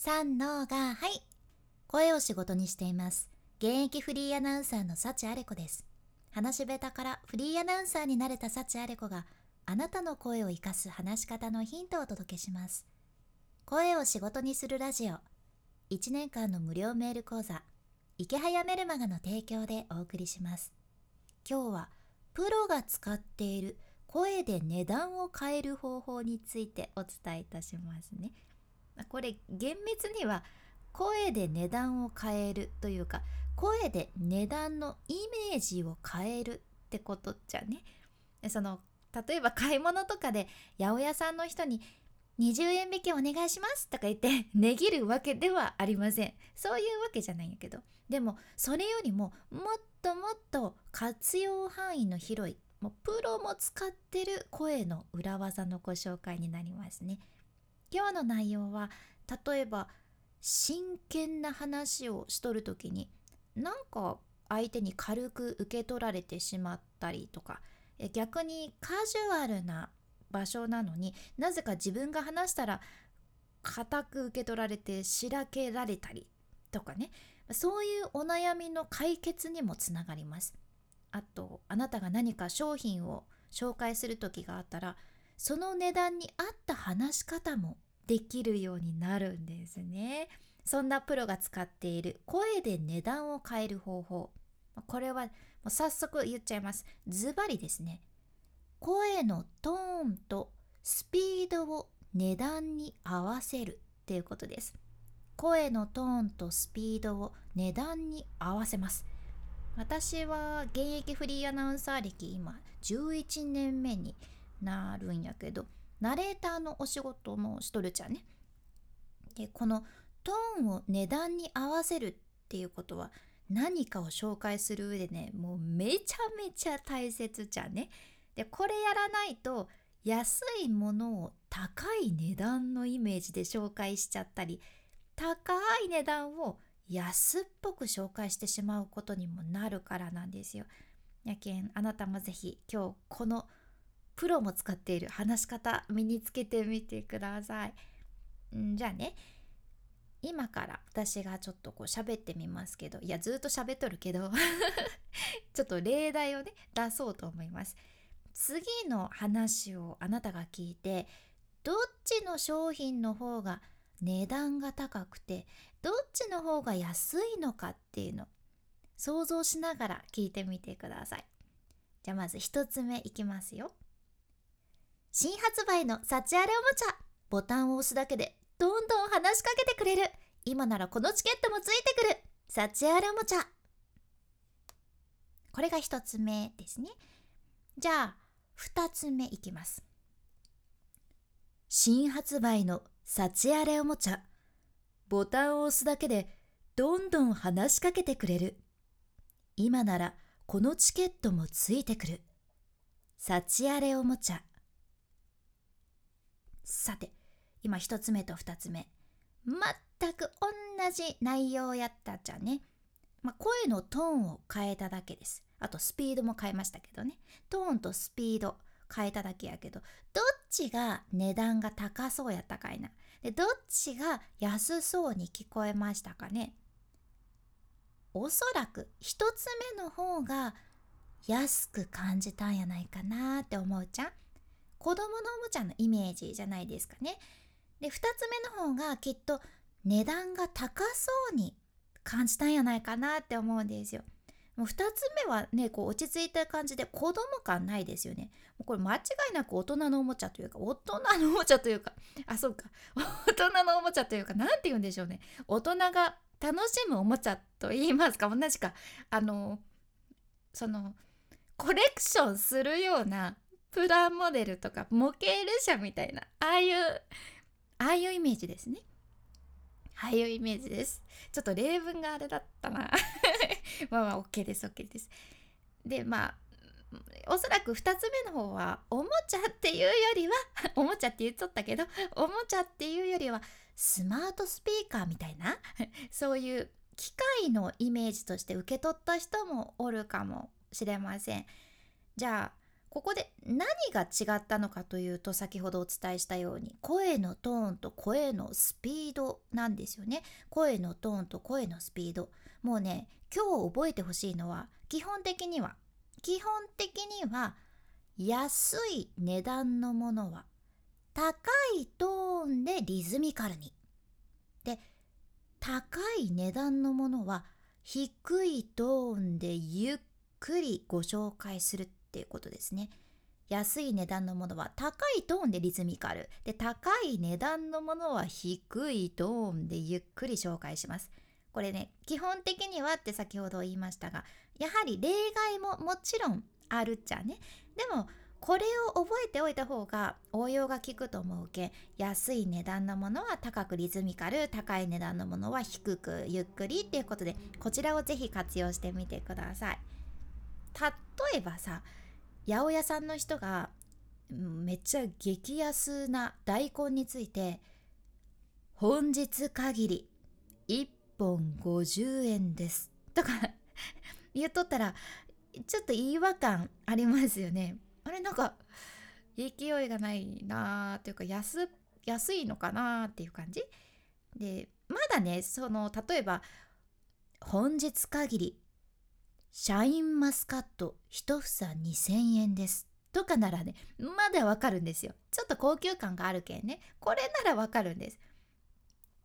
三のがはい。声を仕事にしています。現役フリーアナウンサーの幸あれ子です。話し下手からフリーアナウンサーになれた幸あれ子があなたの声を生かす話し方のヒントをお届けします。声を仕事にするラジオ。1年間の無料メール講座。池早メルマガの提供でお送りします。今日はプロが使っている声で値段を変える方法についてお伝えいたしますね。これ厳密には声で値段を変えるというか声で値段のイメージを変えるってことじゃね。その例えば買い物とかで八百屋さんの人に20円引きお願いしますとか言って 値切るわけではありません。そういうわけじゃないんやけど。でもそれよりももっともっと活用範囲の広いもうプロも使ってる声の裏技のご紹介になりますね。今日の内容は例えば真剣な話をしとる時になんか相手に軽く受け取られてしまったりとか逆にカジュアルな場所なのになぜか自分が話したら固く受け取られてしらけられたりとかね。そういうお悩みの解決にもつながります。あとあなたが何か商品を紹介する時があったらその値段に合った話し方もできるようになるんですね。そんなプロが使っている声で値段を変える方法。これはもう早速言っちゃいます。ズバリですね。声のトーンとスピードを値段に合わせるっていうことです。声のトーンとスピードを値段に合わせます。私は現役フリーアナウンサー歴今11年目になるんやけどナレーターのお仕事もしとるちゃねでこのトーンを値段に合わせるっていうことは何かを紹介する上でねもうめちゃめちゃ大切じゃんねでこれやらないと安いものを高い値段のイメージで紹介しちゃったり高い値段を安っぽく紹介してしまうことにもなるからなんですよ。やけんあなたもぜひ今日このプロも使っている話し方身につけてみてください。んじゃあね今から私がちょっとこう喋ってみますけどいやずっと喋っとるけど ちょっと例題をね出そうと思います。次の話をあなたが聞いてどっちの商品の方が値段が高くてどっちの方が安いのかっていうの想像しながら聞いてみてください。じゃあまず1つ目いきますよ。新発売の幸あれおもちゃ。ボタンを押すだけでどんどん話しかけてくれる。今ならこのチケットもついてくる。幸あれおもちゃ。これが1つ目ですね。じゃあ2つ目いきます。新発売の幸あれおもちゃ。ボタンを押すだけでどんどん話しかけてくれる。今ならこのチケットもついてくる。幸あれおもちゃ。さて今1つ目と2つ目。全く同じ内容やったじゃね、まあ、声のトーンを変えただけです。あとスピードも変えましたけどね。トーンとスピード変えただけやけどどっちが値段が高そうやったかいな。でどっちが安そうに聞こえましたかね。おそらく1つ目の方が安く感じたんやないかなって思うじゃん。子供のおもちゃのイメージじゃないですかね。で2つ目の方がきっと値段が高そうに感じたんやないかなって思うんですよ。もう2つ目はねこう落ち着いた感じで子供感ないですよね。もうこれ間違いなく大人のおもちゃというか大人のおもちゃというかあそうか 大人のおもちゃというか何て言うんでしょうね大人が楽しむおもちゃと言いますか同じかあのそのコレクションするようなプラモデルとか模型列車みたいなああいうああいうイメージですね。ああいうイメージです。ちょっと例文があれだったな。まあまあ OK です OK です。でまあおそらく2つ目の方はおもちゃっていうよりは おもちゃって言っとったけどおもちゃっていうよりはスマートスピーカーみたいな？そういう機械のイメージとして受け取った人もおるかもしれません。じゃあここで何が違ったのかというと先ほどお伝えしたように声のトーンと声のスピードなんですよね。声のトーンと声のスピード。もうね今日覚えてほしいのは基本的には基本的には安い値段のものは高いトーンでリズミカルに。で高い値段のものは低いトーンでゆっくりご紹介する。っていうことですね。安い値段のものは高いトーンでリズミカル。で高い値段のものは低いトーンでゆっくり紹介します。これね基本的にはって先ほど言いましたがやはり例外ももちろんあるっちゃね。でもこれを覚えておいた方が応用が効くと思うけ安い値段のものは高くリズミカル高い値段のものは低くゆっくりっていうことでこちらをぜひ活用してみてください。例えばさ八百屋さんの人がめっちゃ激安な大根について本日限り1本50円です。とか言っとったらちょっと違和感ありますよね。あれなんか勢いがないなーっていうか安安いのかなーっていう感じ？でまだねその例えば本日限りシャインマスカット1房2000円です。とかならねまだわかるんですよ。ちょっと高級感があるけんね。これならわかるんです。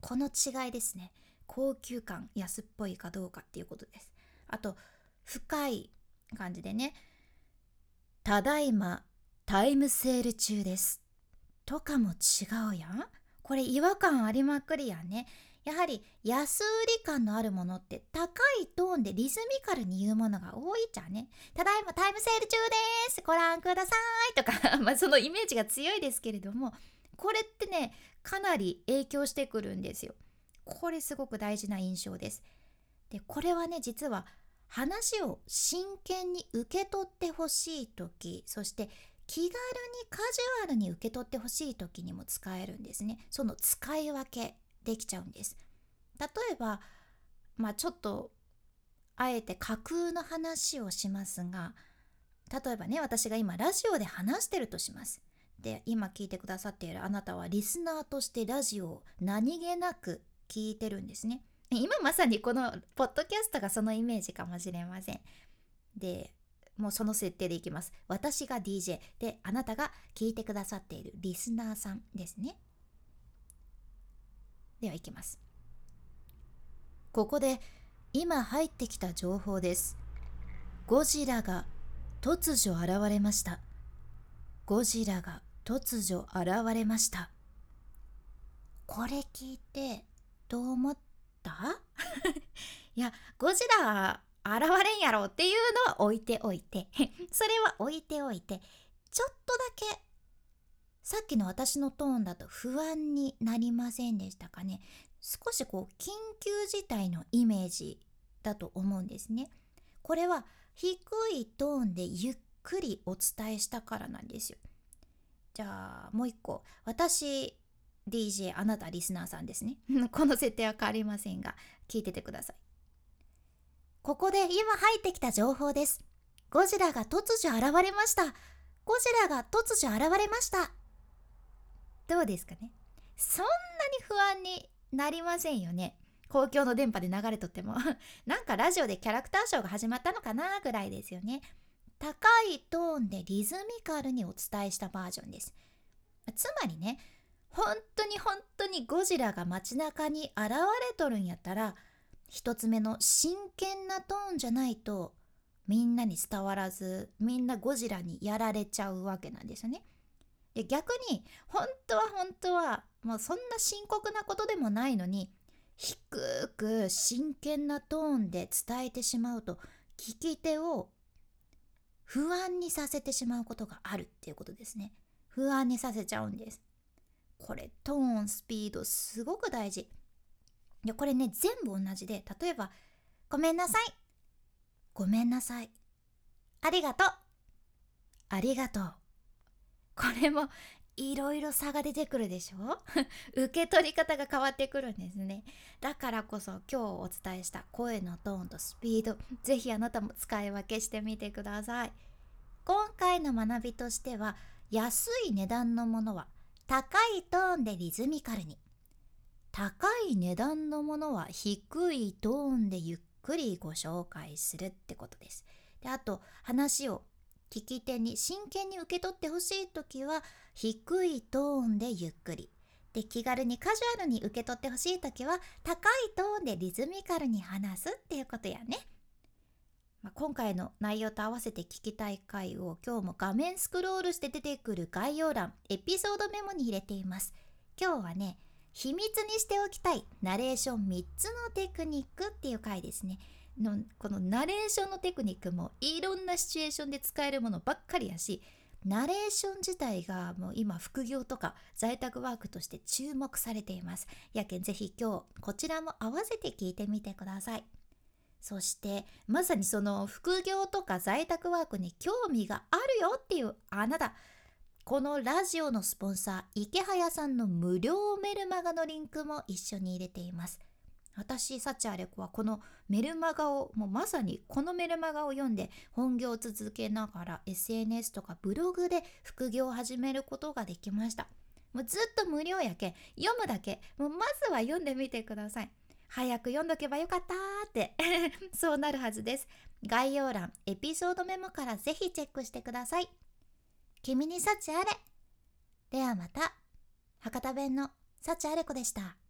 この違いですね。高級感安っぽいかどうかっていうことです。あと深い感じでね。ただいまタイムセール中です。とかも違うやん。これ違和感ありまくりやね。やはり安売り感のあるものって高いトーンでリズミカルに言うものが多いじゃんね。ただいまタイムセール中ですご覧くださいとか まあそのイメージが強いですけれどもこれってねかなり影響してくるんですよ。これすごく大事な印象です。でこれはね実は話を真剣に受け取ってほしい時そして気軽にカジュアルに受け取ってほしい時にも使えるんですね。その使い分けできちゃうんです。例えば、まあ、ちょっとあえて架空の話をしますが例えばね私が今ラジオで話してるとします。で今聞いてくださっているあなたはリスナーとしてラジオを何気なく聞いてるんですね。今まさにこのポッドキャストがそのイメージかもしれません。でもうその設定でいきます。私が DJ であなたが聞いてくださっているリスナーさんですね。ではいきます。ここで今入ってきた情報です。ゴジラが突如現れました。ゴジラが突如現れました。これ聞いてどう思った？いやゴジラ現れんやろっていうのは置いておいて。それは置いておいて。ちょっとだけさっきの私のトーンだと不安になりませんでしたかね。少しこう緊急事態のイメージだと思うんですね。これは低いトーンでゆっくりお伝えしたからなんですよ。じゃあもう一個私 DJ あなたリスナーさんですね。この設定は変わりませんが聞いててください。ここで今入ってきた情報です。ゴジラが突如現れました。ゴジラが突如現れました。どうですかね？そんなに不安になりませんよね。公共の電波で流れとっても。なんかラジオでキャラクターショーが始まったのかなぐらいですよね。高いトーンでリズミカルにお伝えしたバージョンです。つまりね本当に本当にゴジラが街中に現れとるんやったら一つ目の真剣なトーンじゃないとみんなに伝わらずみんなゴジラにやられちゃうわけなんですよね。で逆に本当は本当はもうそんな深刻なことでもないのに低く真剣なトーンで伝えてしまうと聞き手を不安にさせてしまうことがあるっていうことですね。不安にさせちゃうんです。これトーンスピードすごく大事。でこれね全部同じで例えば「ごめんなさい」「ごめんなさい」「ありがとう」「ありがとう」これもいろいろ差が出てくるでしょ？受け取り方が変わってくるんですね。だからこそ今日お伝えした声のトーンとスピードぜひあなたも使い分けしてみてください。今回の学びとしては安い値段のものは高いトーンでリズミカルに。高い値段のものは低いトーンでゆっくりご紹介するってことです。であと話を聞き手に真剣に受け取ってほしい時は低いトーンでゆっくりで気軽にカジュアルに受け取ってほしい時は高いトーンでリズミカルに話すっていうことやね。まあ、今回の内容と合わせて聞きたい回を今日も画面スクロールして出てくる概要欄エピソードメモに入れています。今日はね秘密にしておきたいナレーション3つのテクニックっていう回ですね。のこのナレーションのテクニックもいろんなシチュエーションで使えるものばっかりやしナレーション自体がもう今副業とか在宅ワークとして注目されています。やけんぜひ今日こちらも合わせて聞いてみてください。そしてまさにその副業とか在宅ワークに興味があるよっていうあなた。このラジオのスポンサー池早さんの無料メルマガのリンクも一緒に入れています。私サチアレコはこのメルマガをもうまさにこのメルマガを読んで本業を続けながら SNS とかブログで副業を始めることができました。もうずっと無料やけ読むだけ。もうまずは読んでみてください。早く読んどけばよかったって。そうなるはずです。概要欄エピソードメモからぜひチェックしてください。君に幸あれではまた。博多弁の幸あれ子でした。